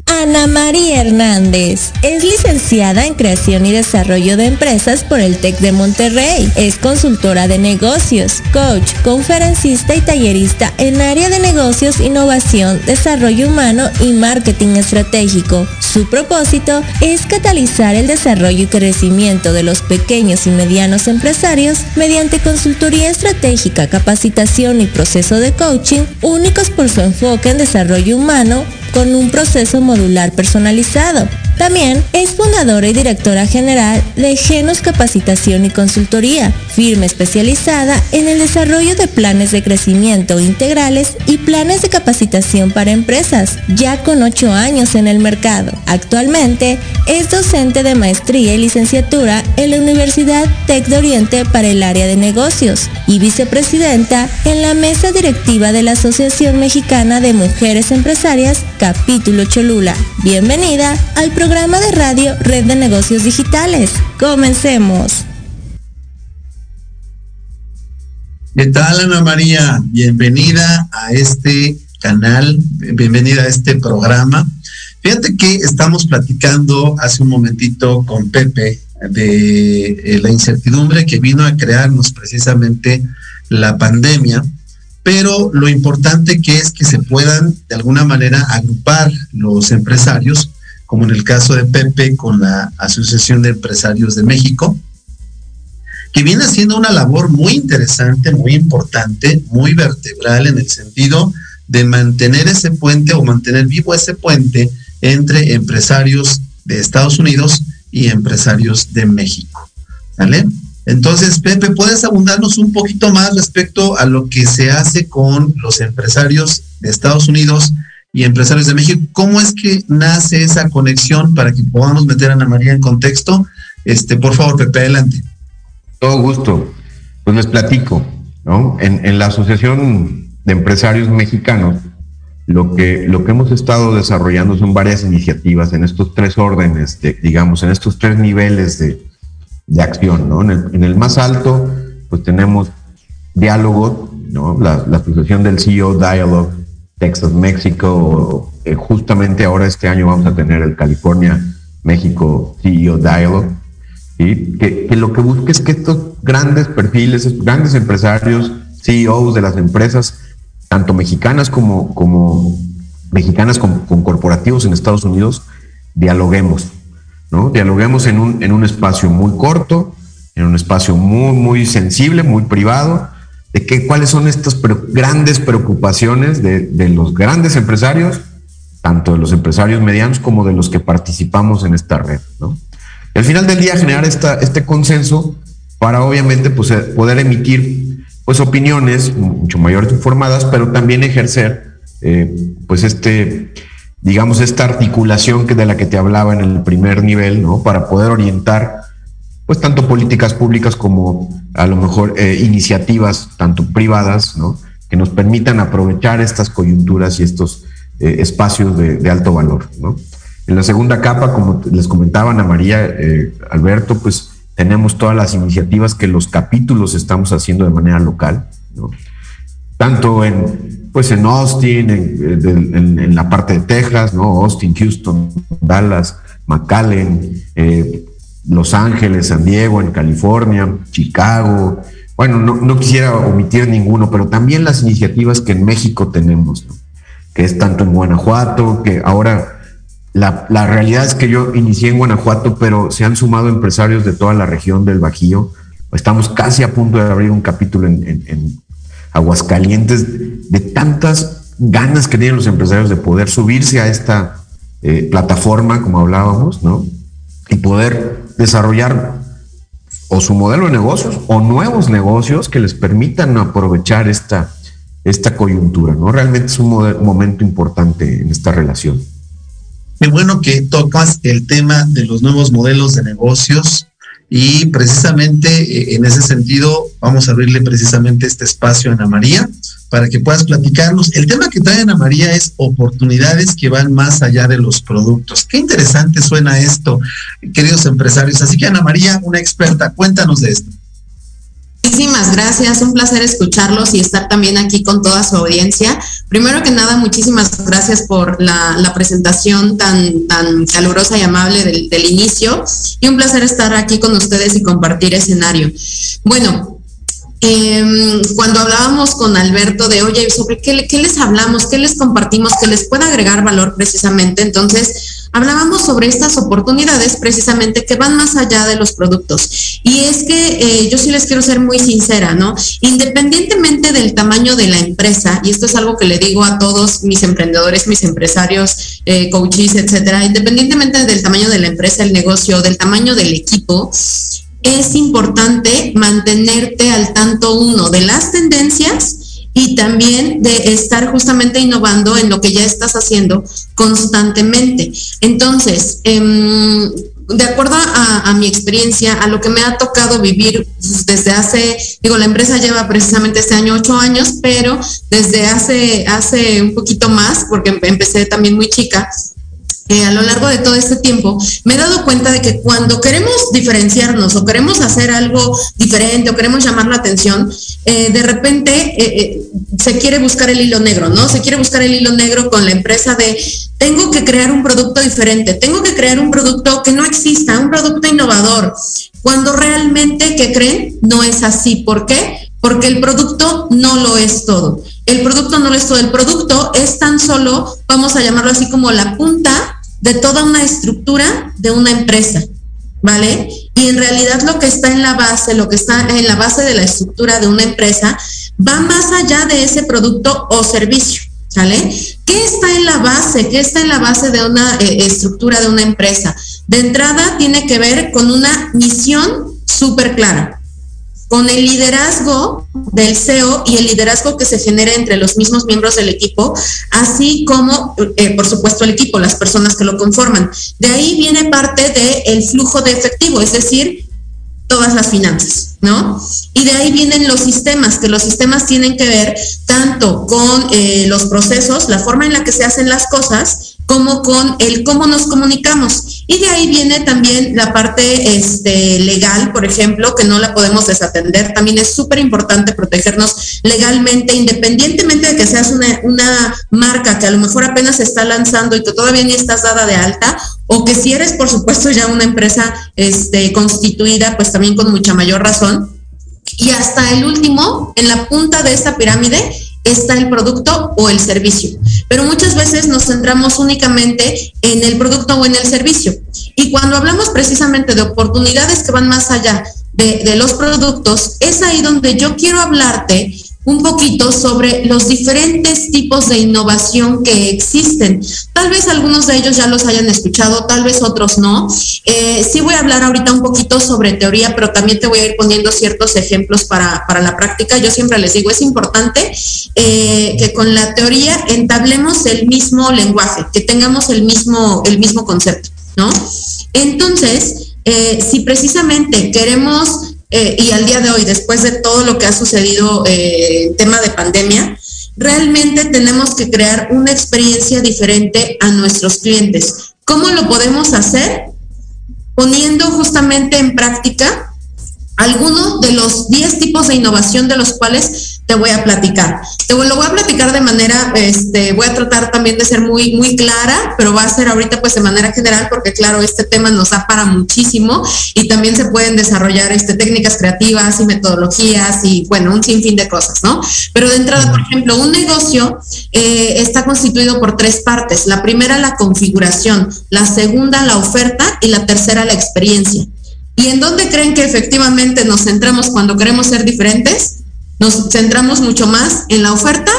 Ana María Hernández es licenciada en Creación y Desarrollo de Empresas por el TEC de Monterrey. Es consultora de negocios, coach, conferencista y tallerista en área de negocios, innovación, desarrollo humano y marketing estratégico. Su propósito es catalizar el desarrollo y crecimiento de los pequeños y medianos empresarios mediante consultoría estratégica, capacitación y proceso de coaching únicos por su enfoque en desarrollo humano, con un proceso modular personalizado. También es fundadora y directora general de Genos Capacitación y Consultoría, firma especializada en el desarrollo de planes de crecimiento integrales y planes de capacitación para empresas, ya con ocho años en el mercado. Actualmente es docente de maestría y licenciatura en la Universidad Tec de Oriente para el área de negocios y vicepresidenta en la mesa directiva de la Asociación Mexicana de Mujeres Empresarias, capítulo Cholula. Bienvenida al programa de radio Red de Negocios Digitales. Comencemos. ¿Qué tal, Ana María? Bienvenida a este canal, bienvenida a este programa. Fíjate que estamos platicando hace un momentito con Pepe de eh, la incertidumbre que vino a crearnos precisamente la pandemia, pero lo importante que es que se puedan de alguna manera agrupar los empresarios como en el caso de Pepe con la Asociación de Empresarios de México, que viene haciendo una labor muy interesante, muy importante, muy vertebral en el sentido de mantener ese puente o mantener vivo ese puente entre empresarios de Estados Unidos y empresarios de México. ¿Vale? Entonces, Pepe, ¿puedes abundarnos un poquito más respecto a lo que se hace con los empresarios de Estados Unidos y Empresarios de México. ¿Cómo es que nace esa conexión para que podamos meter a Ana María en contexto? Este, por favor, Pepe, adelante. Todo gusto. Pues les platico, ¿no? En, la Asociación de Empresarios Mexicanos, lo que, lo que hemos estado desarrollando son varias iniciativas en estos tres órdenes, de, digamos, en estos tres niveles de, acción, ¿no? En el, más alto, pues tenemos diálogo, ¿no? La, la Asociación del CEO Dialogue Texas, México. Eh, justamente ahora este año vamos a tener el California México CEO Dialogue. y Que, lo que busca es que estos grandes perfiles, estos grandes empresarios, CEOs de las empresas, tanto mexicanas como, como mexicanas con, corporativos en Estados Unidos, dialoguemos, Dialoguemos en un, en un espacio muy corto, en un espacio muy, muy sensible, muy privado, de qué, cuáles son estas grandes preocupaciones de, los grandes empresarios, tanto de los empresarios medianos como de los que participamos en esta red. ¿no? al final del día generar esta, este consenso para obviamente pues, eh, poder emitir pues, opiniones mucho mayores informadas, pero también ejercer eh, pues este, digamos, esta articulación que de la que te hablaba en el primer nivel, ¿no? Para poder orientar, pues, tanto políticas públicas como a lo mejor eh, iniciativas, tanto privadas, ¿no? Que nos permitan aprovechar estas coyunturas y estos eh, espacios de, alto valor, ¿no? En la segunda capa, como les comentaban a María, eh, Alberto, pues tenemos todas las iniciativas que los capítulos estamos haciendo de manera local, ¿no? tanto en, pues en Austin, en, la parte de Texas, ¿no? Austin, Houston, Dallas, McAllen, eh, Los Ángeles, San Diego, en California, Chicago. Bueno, no, quisiera omitir ninguno, pero también las iniciativas que en México tenemos, que es tanto en Guanajuato, que ahora la, realidad es que yo inicié en Guanajuato, pero se han sumado empresarios de toda la región del Bajío. Estamos casi a punto de abrir un capítulo en, Aguascalientes de tantas ganas que tienen los empresarios de poder subirse a esta eh, plataforma, como hablábamos, ¿no? Y poder desarrollar o su modelo de negocios o nuevos negocios que les permitan aprovechar esta, esta coyuntura, ¿no? Realmente es un momento importante en esta relación. Qué bueno que tocas el tema de los nuevos modelos de negocios y precisamente eh, en ese sentido vamos a abrirle precisamente este espacio a Ana María para que puedas platicarnos. El tema que trae Ana María es oportunidades que van más allá de los productos. Qué interesante suena esto, queridos empresarios. Así que Ana María, una experta, cuéntanos de esto. Muchísimas gracias, un placer escucharlos y estar también aquí con toda su audiencia. Primero que nada, muchísimas gracias por la, presentación tan, tan calurosa y amable del, del, inicio y un placer estar aquí con ustedes y compartir escenario. Bueno, eh, cuando hablábamos con Alberto de, oye, ¿sobre qué, qué les hablamos? ¿Qué les compartimos? que les pueda agregar valor precisamente? Entonces, hablábamos sobre estas oportunidades precisamente que van más allá de los productos. Y es que eh, yo sí les quiero ser muy sincera, ¿no? Independientemente del tamaño de la empresa, y esto es algo que le digo a todos mis emprendedores, mis empresarios, eh, coaches, etcétera, independientemente del tamaño de la empresa, el negocio, del tamaño del equipo, es importante mantenerte al tanto uno de las tendencias y también de estar justamente innovando en lo que ya estás haciendo constantemente. Entonces, em, de acuerdo a, mi experiencia, a lo que me ha tocado vivir desde hace, digo, la empresa lleva precisamente este año ocho años, pero desde hace, hace un poquito más, porque empecé también muy chica, a lo largo de todo este tiempo, me he dado cuenta de que cuando queremos diferenciarnos o queremos hacer algo diferente o queremos llamar la atención, eh, de repente eh, eh, se quiere buscar el hilo negro, ¿no? Se quiere buscar el hilo negro con la empresa de tengo que crear un producto diferente, tengo que crear un producto que no exista, un producto innovador, cuando realmente, ¿qué creen? No es así. ¿Por qué? Porque el producto no lo es todo. El producto no lo es todo. El producto es tan solo, vamos a llamarlo así como la punta de toda una estructura de una empresa, ¿vale? Y en realidad lo que está en la base, lo que está en la base de la estructura de una empresa, va más allá de ese producto o servicio, ¿sale? ¿Qué está en la base? ¿Qué está en la base de una eh, estructura de una empresa? De entrada tiene que ver con una misión súper clara con el liderazgo del CEO y el liderazgo que se genera entre los mismos miembros del equipo, así como, eh, por supuesto, el equipo, las personas que lo conforman. De ahí viene parte del flujo de efectivo, es decir, todas las finanzas, ¿no? Y de ahí vienen los sistemas, que los sistemas tienen que ver tanto con eh, los procesos, la forma en la que se hacen las cosas, como con el cómo nos comunicamos. Y de ahí viene también la parte este, legal, por ejemplo, que no la podemos desatender. También es súper importante protegernos legalmente, independientemente de que seas una, una marca que a lo mejor apenas se está lanzando y que todavía ni estás dada de alta, o que si eres, por supuesto, ya una empresa este, constituida, pues también con mucha mayor razón. Y hasta el último, en la punta de esta pirámide, está el producto o el servicio. Pero muchas veces nos centramos únicamente en el producto o en el servicio. Y cuando hablamos precisamente de oportunidades que van más allá de, los productos, es ahí donde yo quiero hablarte un poquito sobre los diferentes tipos de innovación que existen. Tal vez algunos de ellos ya los hayan escuchado, tal vez otros no. Eh, sí voy a hablar ahorita un poquito sobre teoría, pero también te voy a ir poniendo ciertos ejemplos para, para la práctica. Yo siempre les digo, es importante eh, que con la teoría entablemos el mismo lenguaje, que tengamos el mismo, el mismo concepto, ¿no? Entonces, eh, si precisamente queremos eh, y al día de hoy, después de todo lo que ha sucedido eh, en tema de pandemia, realmente tenemos que crear una experiencia diferente a nuestros clientes. ¿Cómo lo podemos hacer? Poniendo justamente en práctica algunos de los 10 tipos de innovación de los cuales te voy a platicar. Te lo voy a platicar de manera, este, voy a tratar también de ser muy, muy clara, pero va a ser ahorita pues de manera general porque claro, este tema nos da para muchísimo y también se pueden desarrollar este, técnicas creativas y metodologías y bueno, un sinfín de cosas, ¿no? Pero de entrada, por ejemplo, un negocio eh, está constituido por tres partes. La primera, la configuración, la segunda, la oferta y la tercera, la experiencia. ¿Y en dónde creen que efectivamente nos centramos cuando queremos ser diferentes? Nos centramos mucho más en la oferta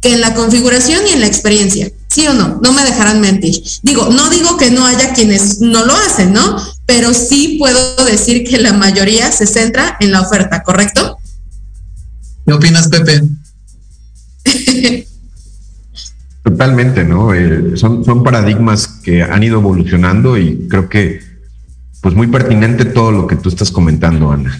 que en la configuración y en la experiencia. ¿Sí o no? No me dejarán mentir. Digo, no digo que no haya quienes no lo hacen, ¿no? Pero sí puedo decir que la mayoría se centra en la oferta, ¿correcto? ¿Qué opinas, Pepe? Totalmente, ¿no? Eh, son, son paradigmas que han ido evolucionando y creo que pues muy pertinente todo lo que tú estás comentando, Ana.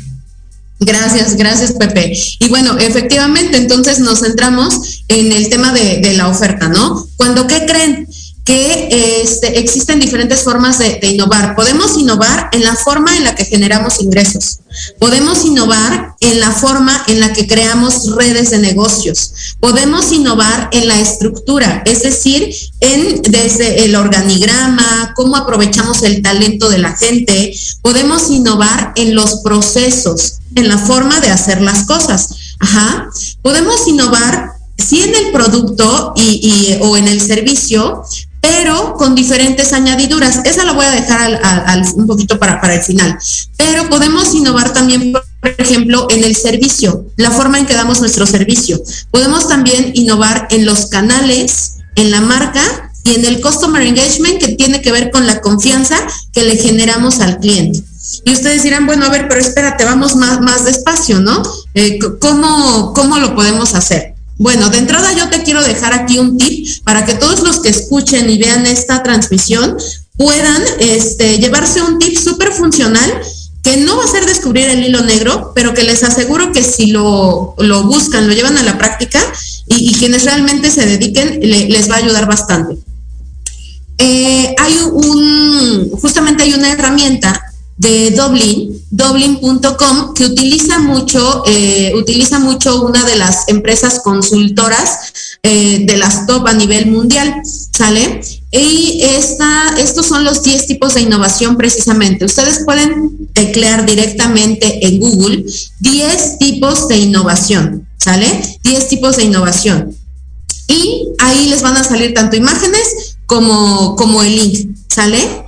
Gracias, gracias Pepe. Y bueno, efectivamente, entonces nos centramos en el tema de, la oferta, ¿no? Cuando, ¿qué creen? Que este, existen diferentes formas de, innovar. Podemos innovar en la forma en la que generamos ingresos. Podemos innovar en la forma en la que creamos redes de negocios. Podemos innovar en la estructura, es decir, en desde el organigrama, cómo aprovechamos el talento de la gente. Podemos innovar en los procesos, en la forma de hacer las cosas. Ajá. Podemos innovar sí en el producto y, o en el servicio, pero con diferentes añadiduras. Esa la voy a dejar al, un poquito para, el final. Pero podemos innovar también, por ejemplo, en el servicio, la forma en que damos nuestro servicio. Podemos también innovar en los canales, en la marca y en el customer engagement que tiene que ver con la confianza que le generamos al cliente. Y ustedes dirán, bueno, a ver, pero espérate, vamos más, más despacio, ¿no? Eh, ¿cómo, ¿Cómo lo podemos hacer? Bueno, de entrada yo te quiero dejar aquí un tip para que todos los que escuchen y vean esta transmisión puedan este, llevarse un tip súper funcional que no va a ser descubrir el hilo negro, pero que les aseguro que si lo, buscan, lo llevan a la práctica y, quienes realmente se dediquen, les va a ayudar bastante. Eh, hay un, justamente hay una herramienta de Dublin, Dublin.com, que utiliza mucho, eh, utiliza mucho una de las empresas consultoras eh, de las top a nivel mundial, ¿sale? Y esta, estos son los 10 tipos de innovación precisamente. Ustedes pueden teclear directamente en Google 10 tipos de innovación, ¿sale? 10 tipos de innovación. Y ahí les van a salir tanto imágenes como, como el link, ¿sale?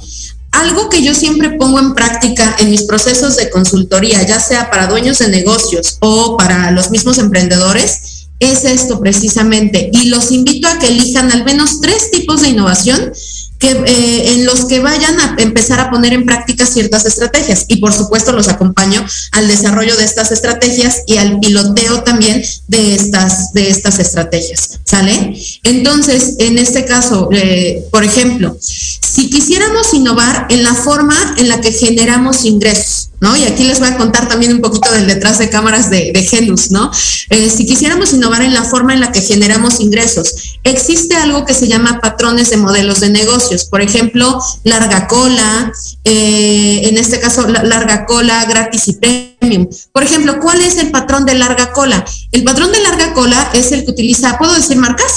Algo que yo siempre pongo en práctica en mis procesos de consultoría, ya sea para dueños de negocios o para los mismos emprendedores, es esto precisamente. Y los invito a que elijan al menos tres tipos de innovación que, eh, en los que vayan a empezar a poner en práctica ciertas estrategias. Y por supuesto los acompaño al desarrollo de estas estrategias y al piloteo también de estas, de estas estrategias. ¿Sale? Entonces, en este caso, eh, por ejemplo, si quisiéramos innovar en la forma en la que generamos ingresos, ¿no? Y aquí les voy a contar también un poquito del detrás de cámaras de, Genus, ¿no? Eh, si quisiéramos innovar en la forma en la que generamos ingresos, existe algo que se llama patrones de modelos de negocios. Por ejemplo, larga cola, eh, en este caso, larga cola, gratis y premium. Por ejemplo, ¿cuál es el patrón de larga cola? El patrón de larga cola es el que utiliza, ¿puedo decir marcas?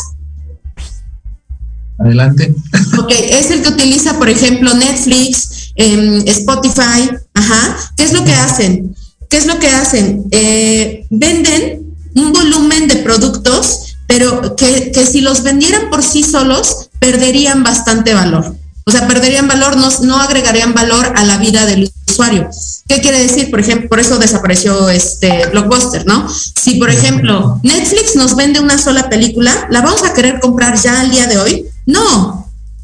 Adelante. Ok, es el que utiliza, por ejemplo, Netflix, Spotify, ajá. ¿Qué es lo que hacen? ¿Qué es lo que hacen? Eh, venden un volumen de productos, pero que, que si los vendieran por sí solos, perderían bastante valor. O sea, perderían valor, no, no agregarían valor a la vida del usuario. ¿Qué quiere decir? Por ejemplo, por eso desapareció este Blockbuster, ¿no? Si, por ejemplo, Netflix nos vende una sola película, ¿la vamos a querer comprar ya al día de hoy? No,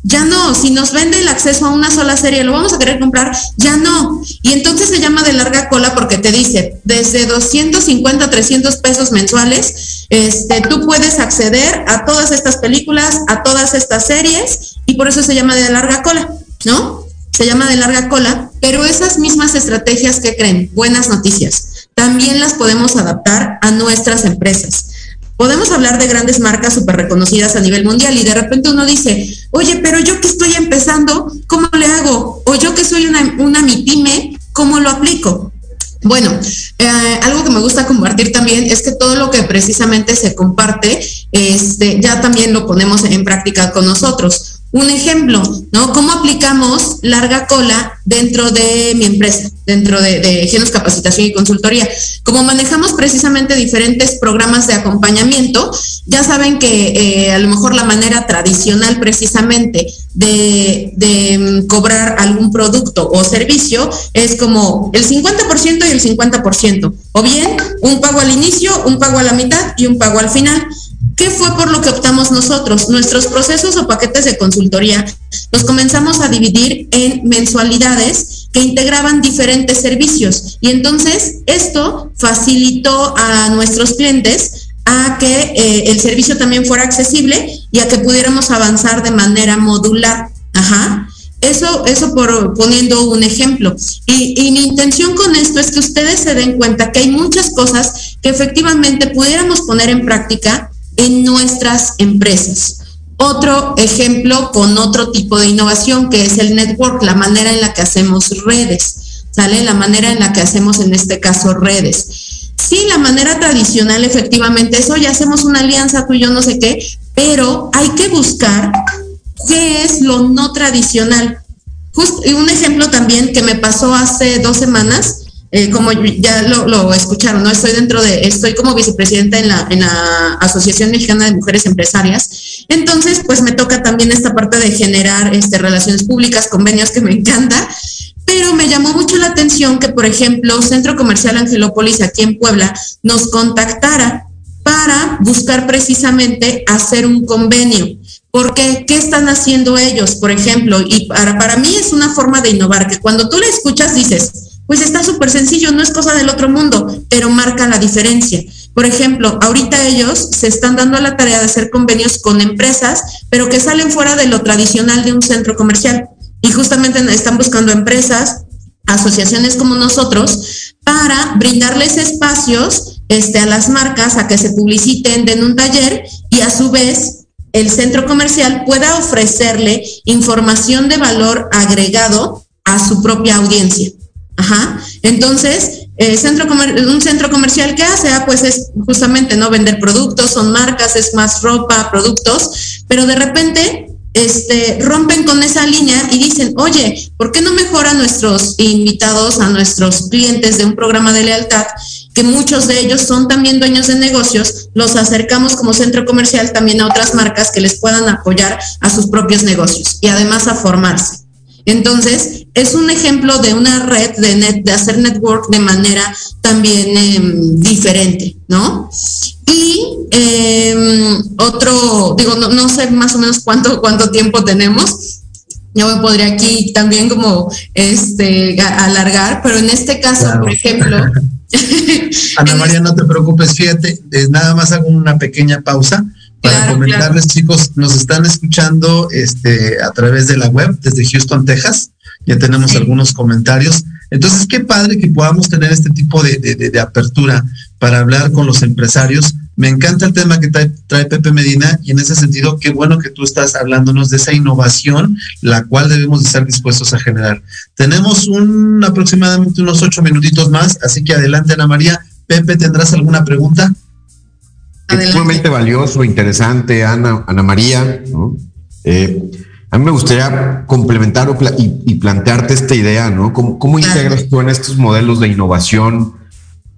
ya no, si nos vende el acceso a una sola serie, ¿lo vamos a querer comprar? Ya no. Y entonces se llama de larga cola porque te dice, desde 250 300 pesos mensuales, este, tú puedes acceder a todas estas películas, a todas estas series, y por eso se llama de larga cola, ¿no? Se llama de larga cola, pero esas mismas estrategias que creen, buenas noticias, también las podemos adaptar a nuestras empresas podemos hablar de grandes marcas súper reconocidas a nivel mundial y de repente uno dice, oye, pero yo que estoy empezando, ¿cómo le hago? O yo que soy una, una ¿cómo lo aplico? Bueno, eh, algo que me gusta compartir también es que todo lo que precisamente se comparte, este, ya también lo ponemos en práctica con nosotros. Un ejemplo, ¿no? ¿Cómo aplicamos larga cola dentro de mi empresa, dentro de, de Genos Capacitación y Consultoría? Como manejamos precisamente diferentes programas de acompañamiento, ya saben que eh, a lo mejor la manera tradicional precisamente de, de mm, cobrar algún producto o servicio es como el 50% y el 50%, o bien un pago al inicio, un pago a la mitad y un pago al final. ¿Qué fue por lo que optamos nosotros? Nuestros procesos o paquetes de consultoría los comenzamos a dividir en mensualidades que integraban diferentes servicios y entonces esto facilitó a nuestros clientes a que eh, el servicio también fuera accesible y a que pudiéramos avanzar de manera modular. Ajá. Eso, eso por poniendo un ejemplo. Y, y, mi intención con esto es que ustedes se den cuenta que hay muchas cosas que efectivamente pudiéramos poner en práctica en nuestras empresas. Otro ejemplo con otro tipo de innovación que es el network, la manera en la que hacemos redes, ¿sale? La manera en la que hacemos en este caso redes. Sí, la manera tradicional efectivamente es, oye, hacemos una alianza, tú y yo no sé qué, pero hay que buscar qué es lo no tradicional. un ejemplo también que me pasó hace dos semanas, eh, como ya lo, escucharon, ¿no? Estoy dentro de, estoy como vicepresidenta en la, Asociación Mexicana de Mujeres Empresarias. Entonces, pues me toca también esta parte de generar este, relaciones públicas, convenios que me encanta. Pero me llamó mucho la atención que, por ejemplo, Centro Comercial Angelópolis aquí en Puebla nos contactara para buscar precisamente hacer un convenio. Porque, ¿qué están haciendo ellos? Por ejemplo, y para, para mí es una forma de innovar, que cuando tú la escuchas dices, pues está súper sencillo, no es cosa del otro mundo, pero marca la diferencia. Por ejemplo, ahorita ellos se están dando a la tarea de hacer convenios con empresas, pero que salen fuera de lo tradicional de un centro comercial. Y justamente están buscando empresas, asociaciones como nosotros, para brindarles espacios este, a las marcas a que se publiciten, en un taller y a su vez el centro comercial pueda ofrecerle información de valor agregado a su propia audiencia. Ajá. Entonces, eh, un centro comercial que hace, ah, pues es justamente no vender productos, son marcas, es más ropa, productos, pero de repente este, rompen con esa línea y dicen, oye, ¿por qué no mejora a nuestros invitados, a nuestros clientes de un programa de lealtad, que muchos de ellos son también dueños de negocios, los acercamos como centro comercial también a otras marcas que les puedan apoyar a sus propios negocios y además a formarse? Entonces, es un ejemplo de una red de, net, de hacer network de manera también eh, diferente, ¿no? Y eh, otro, digo, no, no, sé más o menos cuánto, cuánto tiempo tenemos. Yo me podría aquí también como este alargar, pero en este caso, claro. por ejemplo. Ana María, no te preocupes, fíjate, nada más hago una pequeña pausa para claro, comentarles, claro. chicos, nos están escuchando este, a través de la web desde Houston, Texas. Ya tenemos sí. algunos comentarios. Entonces, qué padre que podamos tener este tipo de, de, de, de, apertura para hablar con los empresarios. Me encanta el tema que trae, trae, Pepe Medina y en ese sentido, qué bueno que tú estás hablándonos de esa innovación, la cual debemos de estar dispuestos a generar. Tenemos un aproximadamente unos ocho minutitos más, así que adelante, Ana María. Pepe, ¿tendrás alguna pregunta? sumamente valioso, interesante, Ana, Ana María. ¿no? Eh, a mí me gustaría complementar y, y plantearte esta idea, ¿no? ¿Cómo, cómo integras tú en estos modelos de innovación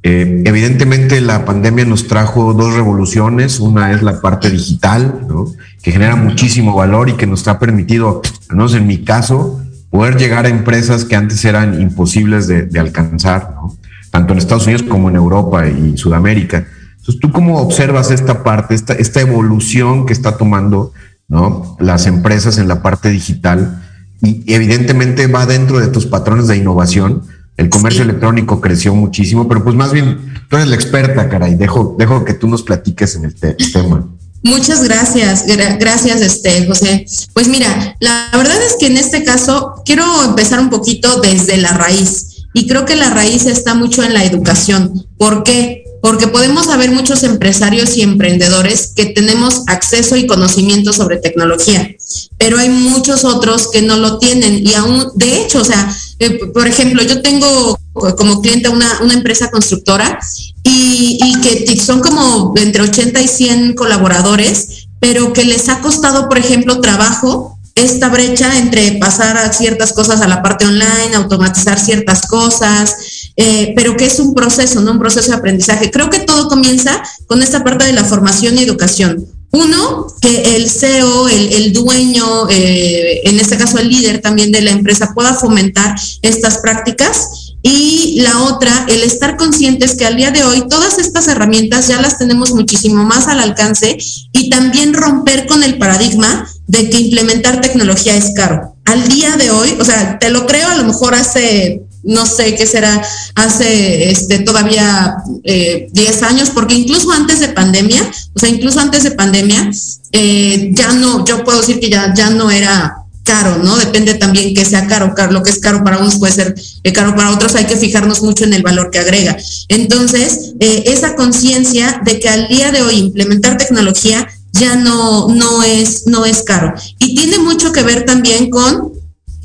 Eh, evidentemente la pandemia nos trajo dos revoluciones. Una es la parte digital, ¿no? que genera muchísimo valor y que nos ha permitido, al menos en mi caso, poder llegar a empresas que antes eran imposibles de, de alcanzar, ¿no? tanto en Estados Unidos como en Europa y Sudamérica. Entonces, ¿tú cómo observas esta parte, esta, esta evolución que está tomando ¿no? las empresas en la parte digital? Y evidentemente va dentro de tus patrones de innovación. El comercio electrónico creció muchísimo, pero pues más bien tú eres la experta, caray. Dejo, dejo que tú nos platiques en el tema. Muchas gracias, gracias, este, José. Pues mira, la verdad es que en este caso quiero empezar un poquito desde la raíz. Y creo que la raíz está mucho en la educación. ¿Por qué? Porque podemos haber muchos empresarios y emprendedores que tenemos acceso y conocimiento sobre tecnología, pero hay muchos otros que no lo tienen. Y aún, de hecho, o sea, eh, por ejemplo, yo tengo como cliente una, una empresa constructora y, y que son como entre 80 y 100 colaboradores, pero que les ha costado, por ejemplo, trabajo esta brecha entre pasar a ciertas cosas a la parte online, automatizar ciertas cosas, eh, pero que es un proceso, ¿no? Un proceso de aprendizaje. Creo que todo comienza con esta parte de la formación y educación. Uno, que el CEO, el, dueño, eh, en este caso el líder también de la empresa, pueda fomentar estas prácticas. Y la otra, el estar conscientes que al día de hoy todas estas herramientas ya las tenemos muchísimo más al alcance y también romper con el paradigma de que implementar tecnología es caro. Al día de hoy, o sea, te lo creo, a lo mejor hace, no sé qué será, hace este, todavía 10 eh, años, porque incluso antes de pandemia, o sea, incluso antes de pandemia, eh, ya no, yo puedo decir que ya, ya no era caro, ¿no? Depende también que sea caro, caro, lo que es caro para unos puede ser eh, caro para otros, hay que fijarnos mucho en el valor que agrega. Entonces, esa conciencia de que al día de hoy implementar tecnología ya no, no, es, no es caro. Y tiene mucho que ver también con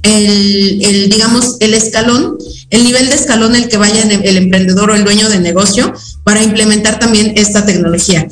el, digamos, el escalón, el nivel de escalón el que vaya el emprendedor o el dueño de negocio para implementar también esta tecnología.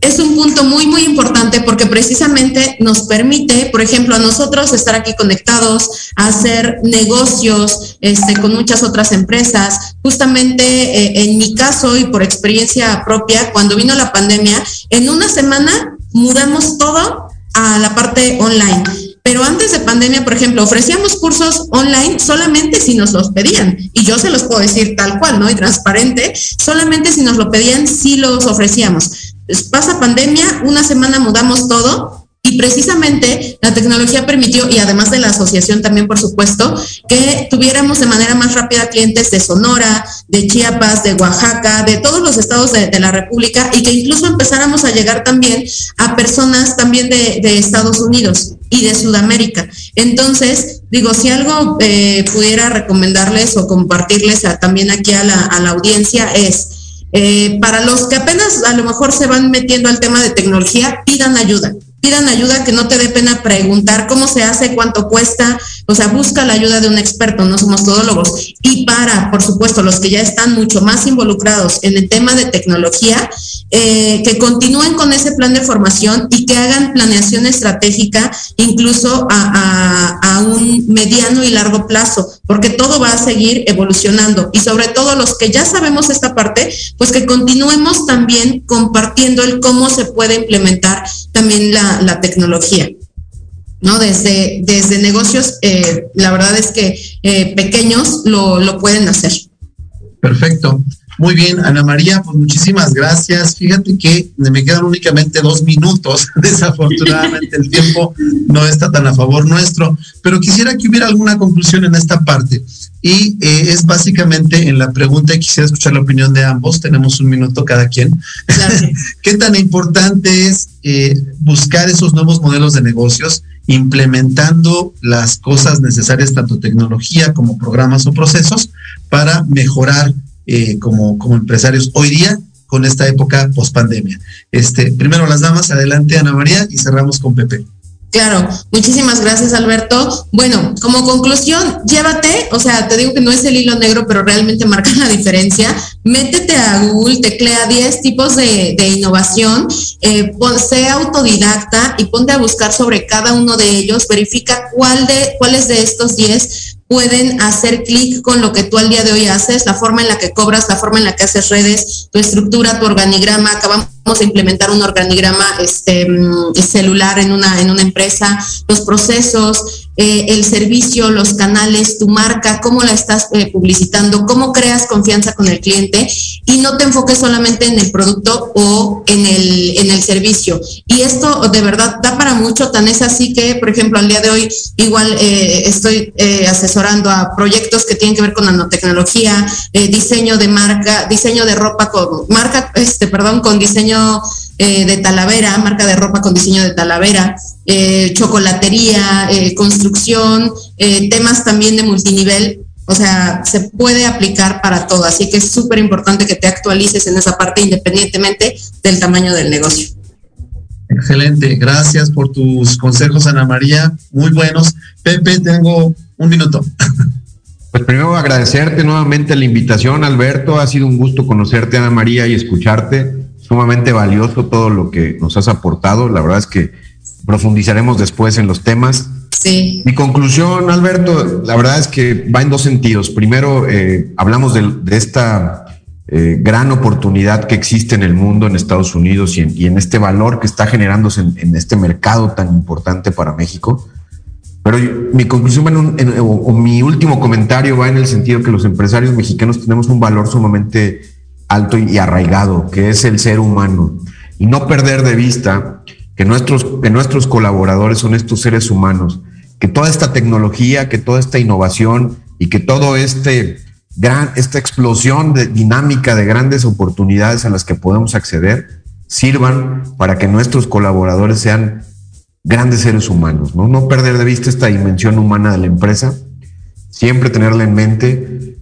Es un punto muy, muy importante porque precisamente nos permite, por ejemplo, a nosotros estar aquí conectados, hacer negocios este, con muchas otras empresas. Justamente eh, en mi caso y por experiencia propia, cuando vino la pandemia, en una semana mudamos todo a la parte online. Pero antes de pandemia, por ejemplo, ofrecíamos cursos online solamente si nos los pedían. Y yo se los puedo decir tal cual, ¿no? Y transparente, solamente si nos lo pedían, sí los ofrecíamos. Pasa pandemia, una semana mudamos todo y precisamente la tecnología permitió, y además de la asociación también, por supuesto, que tuviéramos de manera más rápida clientes de Sonora, de Chiapas, de Oaxaca, de todos los estados de, la República, y que incluso empezáramos a llegar también a personas también de, Estados Unidos y de Sudamérica. Entonces, digo, si algo eh, pudiera recomendarles o compartirles también aquí a la, audiencia es, eh, para los que apenas a lo mejor se van metiendo al tema de tecnología, pidan ayuda pidan ayuda, que no te dé pena preguntar cómo se hace, cuánto cuesta, o sea, busca la ayuda de un experto, no somos todólogos. Y para, por supuesto, los que ya están mucho más involucrados en el tema de tecnología, eh, que continúen con ese plan de formación y que hagan planeación estratégica incluso a, un mediano y largo plazo, porque todo va a seguir evolucionando. Y sobre todo los que ya sabemos esta parte, pues que continuemos también compartiendo el cómo se puede implementar también la, tecnología. ¿No? Desde, desde negocios, eh, la verdad es que eh, pequeños lo, lo pueden hacer. Perfecto. Muy bien, Ana María, pues muchísimas gracias. Fíjate que me quedan únicamente dos minutos. Desafortunadamente el tiempo no está tan a favor nuestro, pero quisiera que hubiera alguna conclusión en esta parte. Y eh, es básicamente en la pregunta y quisiera escuchar la opinión de ambos. Tenemos un minuto cada quien. ¿Qué tan importante es eh, buscar esos nuevos modelos de negocios, implementando las cosas necesarias, tanto tecnología como programas o procesos, para mejorar eh, como, como empresarios hoy día con esta época post pandemia. Este, primero las damas, adelante Ana María y cerramos con Pepe. Claro, muchísimas gracias Alberto. Bueno, como conclusión, llévate, o sea, te digo que no es el hilo negro, pero realmente marca la diferencia. Métete a Google, teclea 10 tipos de, innovación, eh, sea autodidacta y ponte a buscar sobre cada uno de ellos, verifica cuál de, cuáles de estos 10 pueden hacer clic con lo que tú al día de hoy haces, la forma en la que cobras, la forma en la que haces redes, tu estructura, tu organigrama. Acabamos de implementar un organigrama este, mm, celular en una, en una empresa, los procesos, eh, el servicio, los canales, tu marca, cómo la estás eh, publicitando, cómo creas confianza con el cliente y no te enfoques solamente en el producto o en el, en el servicio. Y esto de verdad da para mucho, tan es así que, por ejemplo, al día de hoy igual eh, estoy asesorando a proyectos que tienen que ver con nanotecnología, diseño de marca, diseño de ropa con marca, este, perdón, con diseño eh, de Talavera, marca de ropa con diseño de Talavera, eh, chocolatería, eh, construcción, temas también de multinivel. O sea, se puede aplicar para todo. Así que es súper importante que te actualices en esa parte independientemente del tamaño del negocio. Excelente, gracias por tus consejos, Ana María, muy buenos. Pepe, tengo un minuto. Pues primero agradecerte nuevamente la invitación, Alberto. Ha sido un gusto conocerte, Ana María, y escucharte sumamente valioso todo lo que nos has aportado. La verdad es que profundizaremos después en los temas. Sí. Mi conclusión, Alberto, la verdad es que va en dos sentidos. Primero, eh, hablamos de, esta eh, gran oportunidad que existe en el mundo, en Estados Unidos, y en, este valor que está generándose en, este mercado tan importante para México. Pero mi conclusión o mi último comentario va en el sentido que los empresarios mexicanos tenemos un valor sumamente alto y arraigado, que es el ser humano, y no perder de vista que nuestros, que nuestros colaboradores son estos seres humanos, que toda esta tecnología, que toda esta innovación y que todo este gran, esta explosión de dinámica de grandes oportunidades a las que podemos acceder, sirvan para que nuestros colaboradores sean grandes seres humanos, ¿no? No perder de vista esta dimensión humana de la empresa, siempre tenerla en mente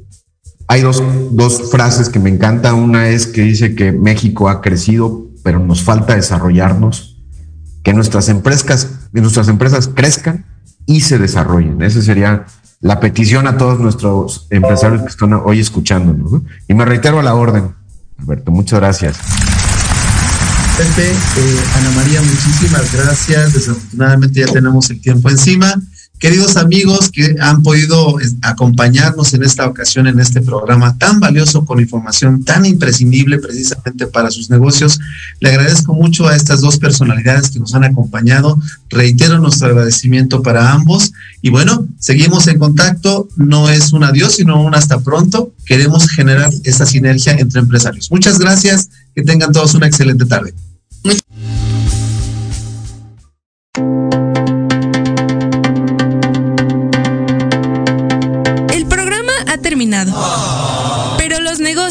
hay dos, dos frases que me encantan. Una es que dice que México ha crecido, pero nos falta desarrollarnos, que nuestras empresas, nuestras empresas crezcan y se desarrollen. Esa sería la petición a todos nuestros empresarios que están hoy escuchándonos. Y me reitero a la orden, Alberto. Muchas gracias. Pepe, eh, Ana María, muchísimas gracias. Desafortunadamente ya tenemos el tiempo encima. Queridos amigos que han podido acompañarnos en esta ocasión en este programa tan valioso con información tan imprescindible precisamente para sus negocios, le agradezco mucho a estas dos personalidades que nos han acompañado. Reitero nuestro agradecimiento para ambos y bueno, seguimos en contacto. No es un adiós, sino un hasta pronto. Queremos generar esa sinergia entre empresarios. Muchas gracias. Que tengan todos una excelente tarde. Pero